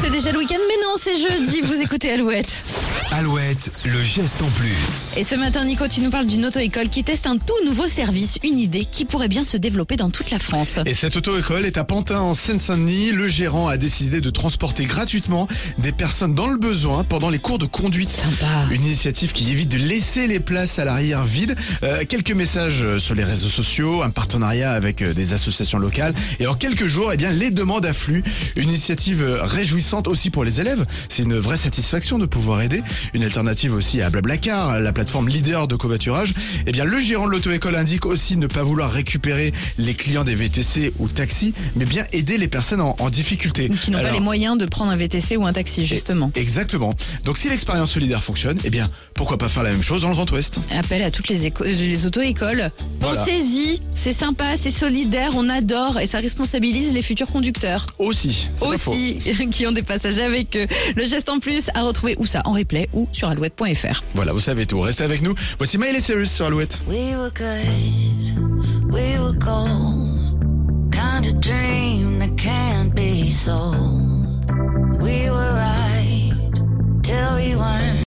c'est déjà le week-end, mais non, c'est jeudi, vous écoutez Alouette. Alouette, le geste en plus. Et ce matin, Nico, tu nous parles d'une auto-école qui teste un tout nouveau service, une idée qui pourrait bien se développer dans toute la France. Et cette auto-école est à Pantin en Seine-Saint-Denis. Le gérant a décidé de transporter gratuitement des personnes dans le besoin pendant les cours de conduite. Sympa. Une initiative qui évite de laisser les places à l'arrière vides. Euh, quelques messages euh, sur les réseaux sociaux, un partenariat avec euh, des associations locales. Et en quelques jours, eh bien, les demandes affluent. Une initiative réjouissante aussi pour les élèves. C'est une vraie satisfaction de pouvoir aider. Une alternative aussi à Blablacar, la plateforme leader de covoiturage. Eh bien, le gérant de l'auto-école indique aussi ne pas vouloir récupérer les clients des VTC ou taxis, mais bien aider les personnes en, en difficulté. Qui n'ont pas les moyens de prendre un VTC ou un taxi, justement. Exactement. Donc si l'expérience solidaire fonctionne, eh bien, pourquoi pas faire la même chose dans le Grand Ouest? Appel à toutes les, euh, les auto-écoles. Voilà. Pensez-y, c'est sympa, c'est solidaire, on adore et ça responsabilise les futurs conducteurs. Aussi. Aussi, qui ont des passagers avec eux. Le geste en plus à retrouver où ça En replay ou sur alouette.fr. Voilà, vous savez tout. Restez avec nous. Voici Miley Cyrus sur Alouette. We were good, we were gold. Kind of dream that can't be sold.